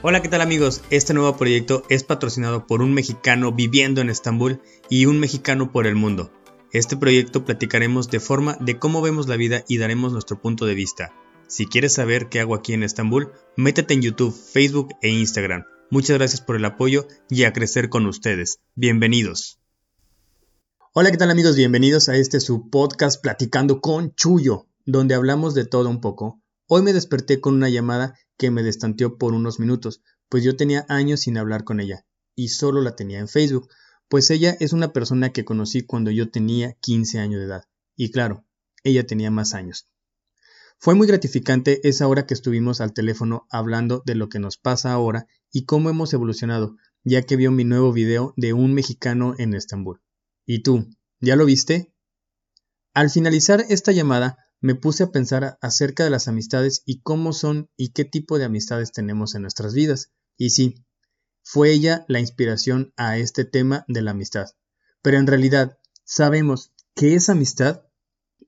Hola, ¿qué tal amigos? Este nuevo proyecto es patrocinado por un mexicano viviendo en Estambul y un mexicano por el mundo. Este proyecto platicaremos de forma de cómo vemos la vida y daremos nuestro punto de vista. Si quieres saber qué hago aquí en Estambul, métete en YouTube, Facebook e Instagram. Muchas gracias por el apoyo y a crecer con ustedes. Bienvenidos. Hola, ¿qué tal amigos? Bienvenidos a este su podcast Platicando con Chuyo, donde hablamos de todo un poco. Hoy me desperté con una llamada que me destanteó por unos minutos, pues yo tenía años sin hablar con ella, y solo la tenía en Facebook, pues ella es una persona que conocí cuando yo tenía 15 años de edad, y claro, ella tenía más años. Fue muy gratificante esa hora que estuvimos al teléfono hablando de lo que nos pasa ahora y cómo hemos evolucionado, ya que vio mi nuevo video de un mexicano en Estambul. ¿Y tú? ¿Ya lo viste? Al finalizar esta llamada, me puse a pensar acerca de las amistades y cómo son y qué tipo de amistades tenemos en nuestras vidas. Y sí, fue ella la inspiración a este tema de la amistad. Pero en realidad, ¿sabemos qué es amistad?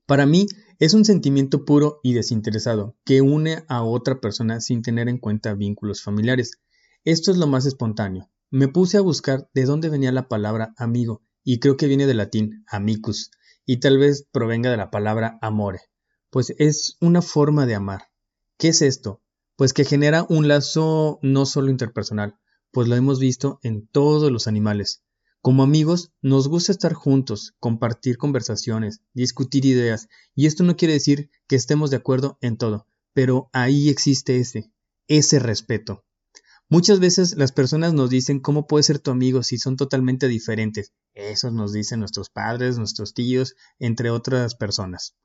Para mí es un sentimiento puro y desinteresado que une a otra persona sin tener en cuenta vínculos familiares. Esto es lo más espontáneo. Me puse a buscar de dónde venía la palabra amigo y creo que viene del latín amicus y tal vez provenga de la palabra amore, pues es una forma de amar. ¿Qué es esto? Pues que genera un lazo no solo interpersonal, pues lo hemos visto en todos los animales. Como amigos, nos gusta estar juntos, compartir conversaciones, discutir ideas, y esto no quiere decir que estemos de acuerdo en todo, pero ahí existe ese, ese respeto. Muchas veces las personas nos dicen cómo puede ser tu amigo si son totalmente diferentes. Eso nos dicen nuestros padres, nuestros tíos, entre otras personas.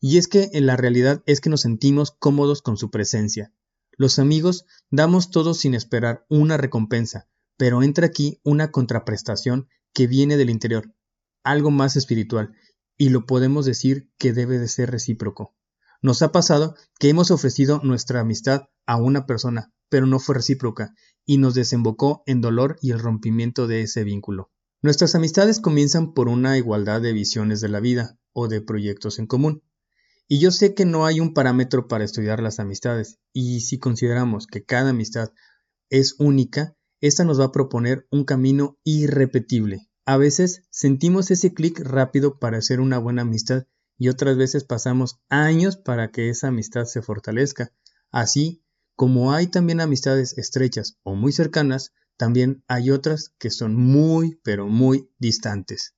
Y es que en la realidad es que nos sentimos cómodos con su presencia. Los amigos damos todo sin esperar una recompensa, pero entra aquí una contraprestación que viene del interior, algo más espiritual, y lo podemos decir que debe de ser recíproco. Nos ha pasado que hemos ofrecido nuestra amistad a una persona, pero no fue recíproca, y nos desembocó en dolor y el rompimiento de ese vínculo. Nuestras amistades comienzan por una igualdad de visiones de la vida o de proyectos en común. Y yo sé que no hay un parámetro para estudiar las amistades, y si consideramos que cada amistad es única, esta nos va a proponer un camino irrepetible. A veces sentimos ese clic rápido para hacer una buena amistad y otras veces pasamos años para que esa amistad se fortalezca. Así como hay también amistades estrechas o muy cercanas, también hay otras que son muy pero muy distantes.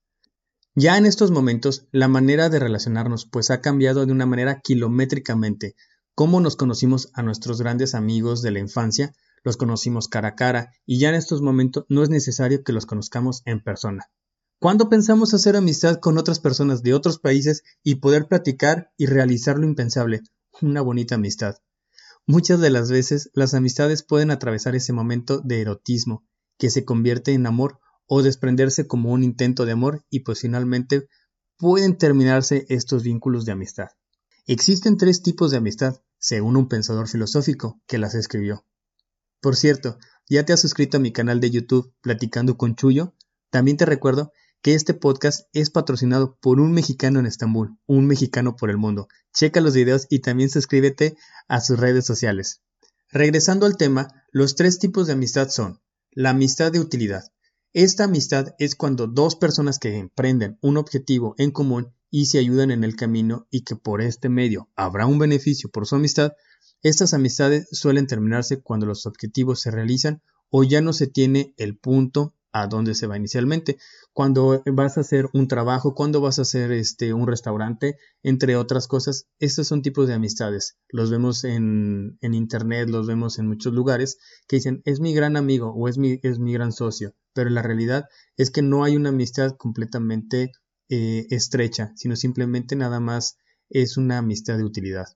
Ya en estos momentos, la manera de relacionarnos pues ha cambiado de una manera kilométricamente. Cómo nos conocimos a nuestros grandes amigos de la infancia, los conocimos cara a cara y ya en estos momentos no es necesario que los conozcamos en persona. ¿Cuándo pensamos hacer amistad con otras personas de otros países y poder platicar y realizar lo impensable? Una bonita amistad. Muchas de las veces las amistades pueden atravesar ese momento de erotismo, que se convierte en amor o desprenderse como un intento de amor y pues finalmente pueden terminarse estos vínculos de amistad. Existen tres tipos de amistad, según un pensador filosófico que las escribió. Por cierto, ¿ya te has suscrito a mi canal de YouTube Platicando con Chuyo? También te recuerdo que este podcast es patrocinado por un mexicano en Estambul, un mexicano por el mundo. Checa los videos y también suscríbete a sus redes sociales. Regresando al tema, los tres tipos de amistad son la amistad de utilidad, esta amistad es cuando dos personas que emprenden un objetivo en común y se ayudan en el camino y que por este medio habrá un beneficio por su amistad, estas amistades suelen terminarse cuando los objetivos se realizan o ya no se tiene el punto a donde se va inicialmente. Cuando vas a hacer un trabajo, cuando vas a hacer este un restaurante, entre otras cosas, estos son tipos de amistades. Los vemos en, en internet, los vemos en muchos lugares que dicen es mi gran amigo o es mi, es mi gran socio pero la realidad es que no hay una amistad completamente eh, estrecha, sino simplemente nada más es una amistad de utilidad.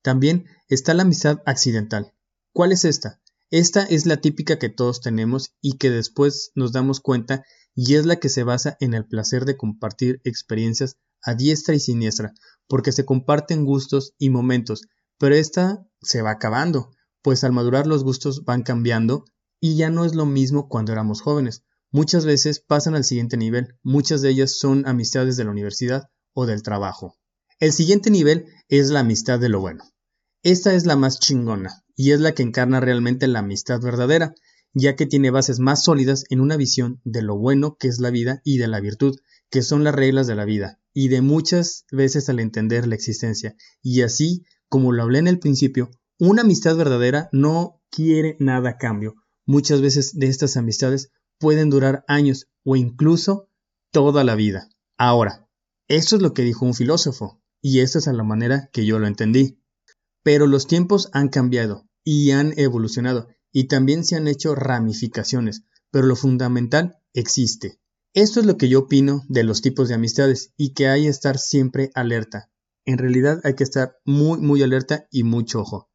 También está la amistad accidental. ¿Cuál es esta? Esta es la típica que todos tenemos y que después nos damos cuenta y es la que se basa en el placer de compartir experiencias a diestra y siniestra, porque se comparten gustos y momentos, pero esta se va acabando, pues al madurar los gustos van cambiando y ya no es lo mismo cuando éramos jóvenes. Muchas veces pasan al siguiente nivel, muchas de ellas son amistades de la universidad o del trabajo. El siguiente nivel es la amistad de lo bueno. Esta es la más chingona y es la que encarna realmente la amistad verdadera, ya que tiene bases más sólidas en una visión de lo bueno que es la vida y de la virtud, que son las reglas de la vida, y de muchas veces al entender la existencia. Y así, como lo hablé en el principio, una amistad verdadera no quiere nada a cambio. Muchas veces de estas amistades pueden durar años o incluso toda la vida. Ahora, esto es lo que dijo un filósofo, y esta es a la manera que yo lo entendí. Pero los tiempos han cambiado y han evolucionado, y también se han hecho ramificaciones, pero lo fundamental existe. Esto es lo que yo opino de los tipos de amistades y que hay que estar siempre alerta. En realidad hay que estar muy muy alerta y mucho ojo.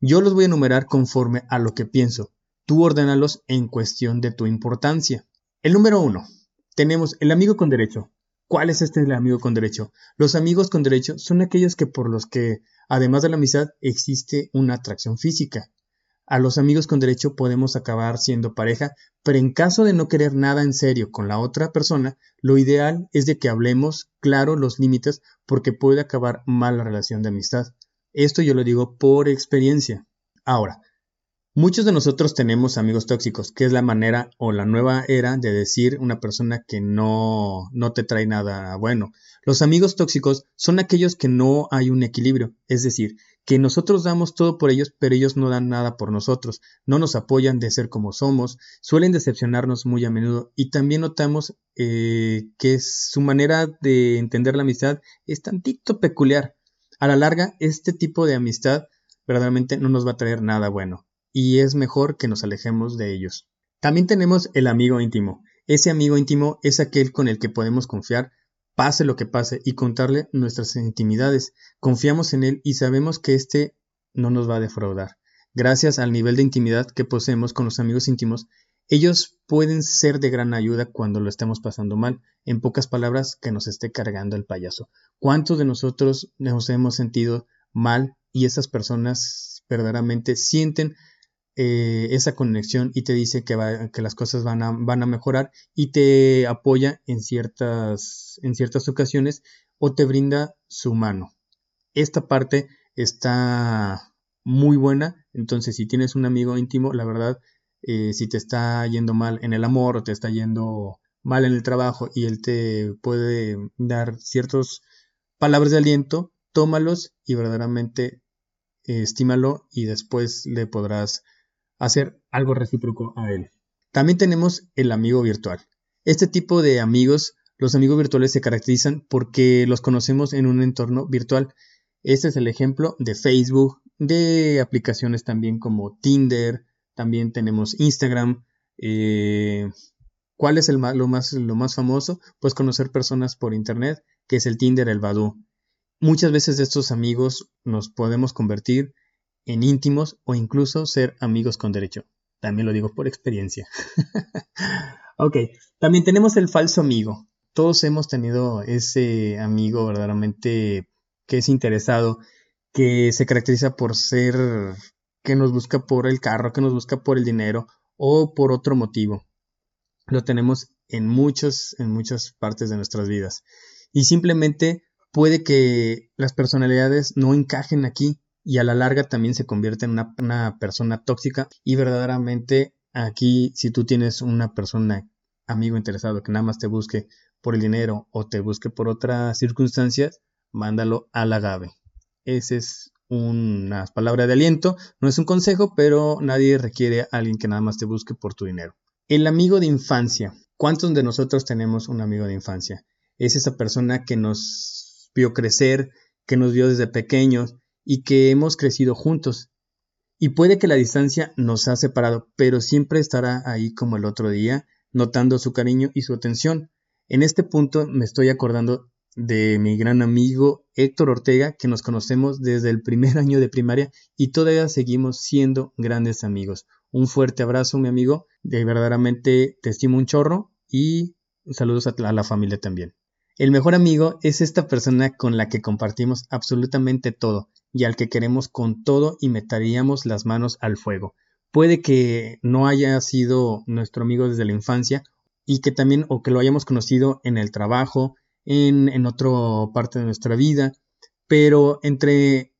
Yo los voy a enumerar conforme a lo que pienso. Tú ordénalos en cuestión de tu importancia. El número uno. Tenemos el amigo con derecho. ¿Cuál es este el amigo con derecho? Los amigos con derecho son aquellos que por los que, además de la amistad, existe una atracción física. A los amigos con derecho podemos acabar siendo pareja, pero en caso de no querer nada en serio con la otra persona, lo ideal es de que hablemos claro los límites porque puede acabar mal la relación de amistad. Esto yo lo digo por experiencia. Ahora, muchos de nosotros tenemos amigos tóxicos, que es la manera o la nueva era de decir una persona que no, no te trae nada bueno. Los amigos tóxicos son aquellos que no hay un equilibrio, es decir, que nosotros damos todo por ellos, pero ellos no dan nada por nosotros, no nos apoyan de ser como somos, suelen decepcionarnos muy a menudo y también notamos eh, que su manera de entender la amistad es tantito peculiar. A la larga, este tipo de amistad verdaderamente no nos va a traer nada bueno y es mejor que nos alejemos de ellos. También tenemos el amigo íntimo. Ese amigo íntimo es aquel con el que podemos confiar pase lo que pase, y contarle nuestras intimidades. Confiamos en él y sabemos que éste no nos va a defraudar. Gracias al nivel de intimidad que poseemos con los amigos íntimos, ellos pueden ser de gran ayuda cuando lo estemos pasando mal. En pocas palabras, que nos esté cargando el payaso. ¿Cuántos de nosotros nos hemos sentido mal y esas personas verdaderamente sienten eh, esa conexión y te dice que, que las cosas van a, van a, mejorar y te apoya en ciertas, en ciertas ocasiones o te brinda su mano. Esta parte está muy buena, entonces si tienes un amigo íntimo, la verdad, eh, si te está yendo mal en el amor o te está yendo mal en el trabajo y él te puede dar ciertas palabras de aliento, tómalos y verdaderamente eh, estímalo y después le podrás hacer algo recíproco a él. También tenemos el amigo virtual. Este tipo de amigos, los amigos virtuales se caracterizan porque los conocemos en un entorno virtual. Este es el ejemplo de Facebook, de aplicaciones también como Tinder, también tenemos Instagram. Eh, ¿Cuál es el lo, más, lo más famoso? Pues conocer personas por Internet, que es el Tinder, el Badoo. Muchas veces de estos amigos nos podemos convertir en íntimos o incluso ser amigos con derecho. También lo digo por experiencia. ok, también tenemos el falso amigo. Todos hemos tenido ese amigo verdaderamente que es interesado, que se caracteriza por ser, que nos busca por el carro, que nos busca por el dinero o por otro motivo. Lo tenemos en en muchas partes de nuestras vidas. Y simplemente puede que las personalidades no encajen aquí y a la larga también se convierte en una, persona tóxica y verdaderamente aquí si tú tienes una persona amigo interesado que nada más te busque por el dinero o te busque por otras circunstancias, mándalo a la agave. Esa es una palabra de aliento, no es un consejo, pero nadie requiere a alguien que nada más te busque por tu dinero. El amigo de infancia. ¿Cuántos de nosotros tenemos un amigo de infancia? Es esa persona que nos vio crecer, que nos vio desde pequeños, y que hemos crecido juntos. Y puede que la distancia nos ha separado, pero siempre estará ahí como el otro día, notando su cariño y su atención. En este punto me estoy acordando de mi gran amigo Héctor Ortega, que nos conocemos desde el primer año de primaria y todavía seguimos siendo grandes amigos. Un fuerte abrazo, mi amigo. De verdaderamente te estimo un chorro y saludos a la familia también. El mejor amigo es esta persona con la que compartimos absolutamente todo y al que queremos con todo y meteríamos las manos al fuego. Puede que no haya sido nuestro amigo desde la infancia y que también o que lo hayamos conocido en el trabajo, en, en otra parte de nuestra vida, pero entre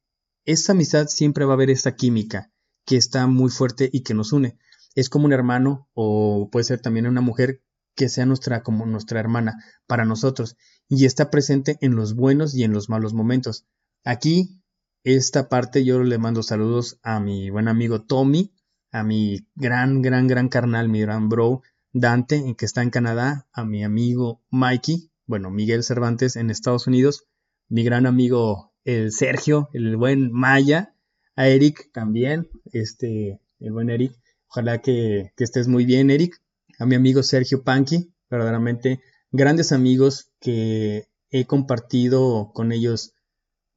esa amistad siempre va a haber esta química que está muy fuerte y que nos une. Es como un hermano o puede ser también una mujer que sea nuestra como nuestra hermana para nosotros y está presente en los buenos y en los malos momentos. Aquí esta parte yo le mando saludos a mi buen amigo Tommy, a mi gran gran gran carnal, mi gran bro Dante, que está en Canadá, a mi amigo Mikey, bueno, Miguel Cervantes en Estados Unidos, mi gran amigo el Sergio, el buen Maya, a Eric también, este, el buen Eric, ojalá que, que estés muy bien, Eric, a mi amigo Sergio Panqui, verdaderamente grandes amigos que he compartido con ellos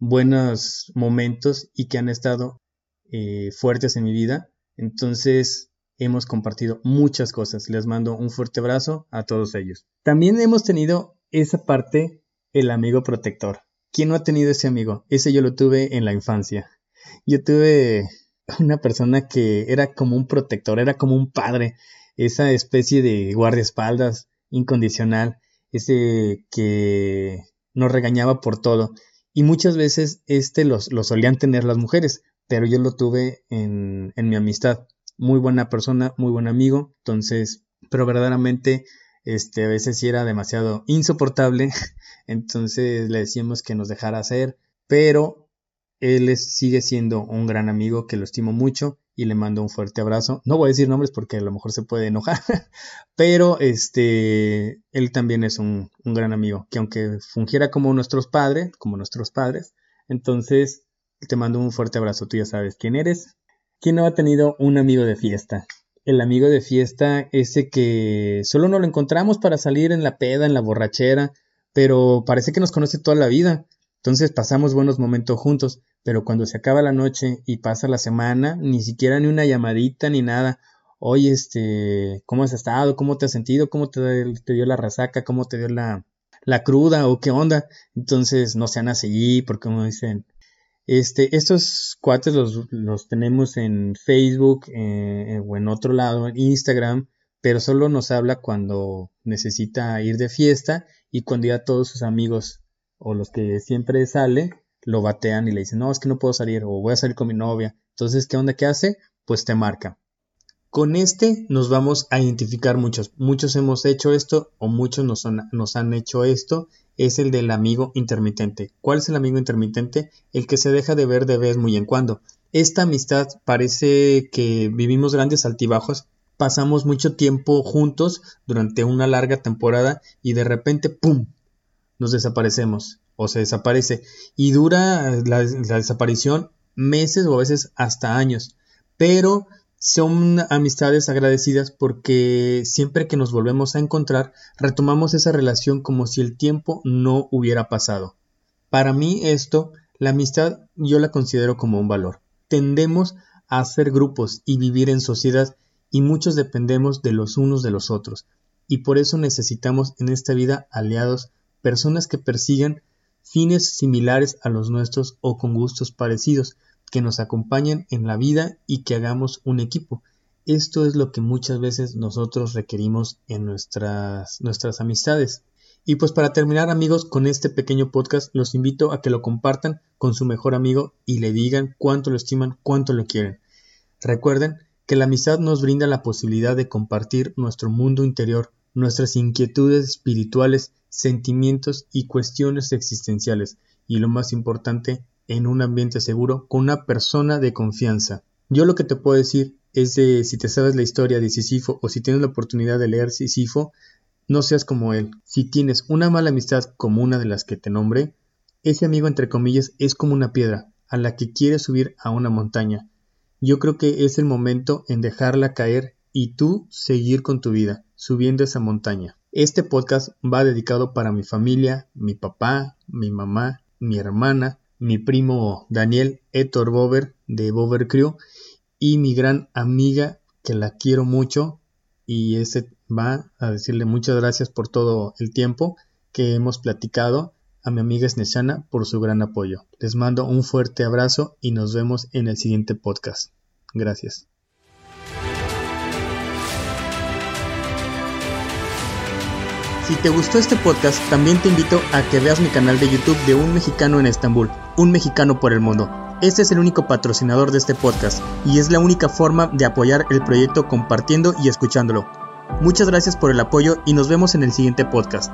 buenos momentos y que han estado eh, fuertes en mi vida. Entonces hemos compartido muchas cosas. Les mando un fuerte abrazo a todos ellos. También hemos tenido esa parte, el amigo protector. ¿Quién no ha tenido ese amigo? Ese yo lo tuve en la infancia. Yo tuve una persona que era como un protector, era como un padre, esa especie de guardaespaldas incondicional, ese que nos regañaba por todo. Y muchas veces este lo, solían tener las mujeres, pero yo lo tuve en, en mi amistad. Muy buena persona, muy buen amigo, entonces, pero verdaderamente este, a veces sí era demasiado insoportable, entonces le decíamos que nos dejara hacer, pero él sigue siendo un gran amigo que lo estimo mucho y le mando un fuerte abrazo. No voy a decir nombres porque a lo mejor se puede enojar, pero este, él también es un, un gran amigo que aunque fungiera como nuestros padres, como nuestros padres, entonces te mando un fuerte abrazo. Tú ya sabes quién eres. ¿Quién no ha tenido un amigo de fiesta? El amigo de fiesta, ese que solo no lo encontramos para salir en la peda, en la borrachera, pero parece que nos conoce toda la vida. Entonces pasamos buenos momentos juntos, pero cuando se acaba la noche y pasa la semana, ni siquiera ni una llamadita ni nada. Oye, este, ¿cómo has estado? ¿Cómo te has sentido? ¿Cómo te, dio la resaca? ¿Cómo te dio la, la cruda? ¿O qué onda? Entonces no sean así, porque como dicen, este, estos cuates los, los tenemos en Facebook eh, o en otro lado, en Instagram, pero solo nos habla cuando necesita ir de fiesta y cuando ya todos sus amigos o los que siempre sale lo batean y le dicen, no, es que no puedo salir o voy a salir con mi novia. Entonces, ¿qué onda que hace? Pues te marca. Con este nos vamos a identificar muchos. Muchos hemos hecho esto o muchos nos, nos han hecho esto. Es el del amigo intermitente. ¿Cuál es el amigo intermitente? El que se deja de ver de vez muy en cuando. Esta amistad parece que vivimos grandes altibajos, pasamos mucho tiempo juntos durante una larga temporada y de repente, ¡pum!, nos desaparecemos o se desaparece y dura la, desaparición meses o a veces hasta años. Pero son amistades agradecidas porque siempre que nos volvemos a encontrar retomamos esa relación como si el tiempo no hubiera pasado. Para mí esto, la amistad yo la considero como un valor. Tendemos a hacer grupos y vivir en sociedad y muchos dependemos de los unos de los otros y por eso necesitamos en esta vida aliados personas que persigan fines similares a los nuestros o con gustos parecidos, que nos acompañen en la vida y que hagamos un equipo. Esto es lo que muchas veces nosotros requerimos en nuestras, nuestras amistades. Y pues para terminar amigos con este pequeño podcast los invito a que lo compartan con su mejor amigo y le digan cuánto lo estiman, cuánto lo quieren. Recuerden que la amistad nos brinda la posibilidad de compartir nuestro mundo interior, nuestras inquietudes espirituales sentimientos y cuestiones existenciales y lo más importante, en un ambiente seguro con una persona de confianza. Yo lo que te puedo decir es de si te sabes la historia de Sísifo o si tienes la oportunidad de leer Sísifo, no seas como él. Si tienes una mala amistad como una de las que te nombré, ese amigo entre comillas es como una piedra a la que quieres subir a una montaña. Yo creo que es el momento en dejarla caer y tú seguir con tu vida, subiendo esa montaña. Este podcast va dedicado para mi familia, mi papá, mi mamá, mi hermana, mi primo Daniel Héctor Bover de Bover Crew y mi gran amiga que la quiero mucho y ese va a decirle muchas gracias por todo el tiempo que hemos platicado a mi amiga Sneshana por su gran apoyo. Les mando un fuerte abrazo y nos vemos en el siguiente podcast. Gracias. Si te gustó este podcast, también te invito a que veas mi canal de YouTube de Un Mexicano en Estambul, Un Mexicano por el Mundo. Este es el único patrocinador de este podcast y es la única forma de apoyar el proyecto compartiendo y escuchándolo. Muchas gracias por el apoyo y nos vemos en el siguiente podcast.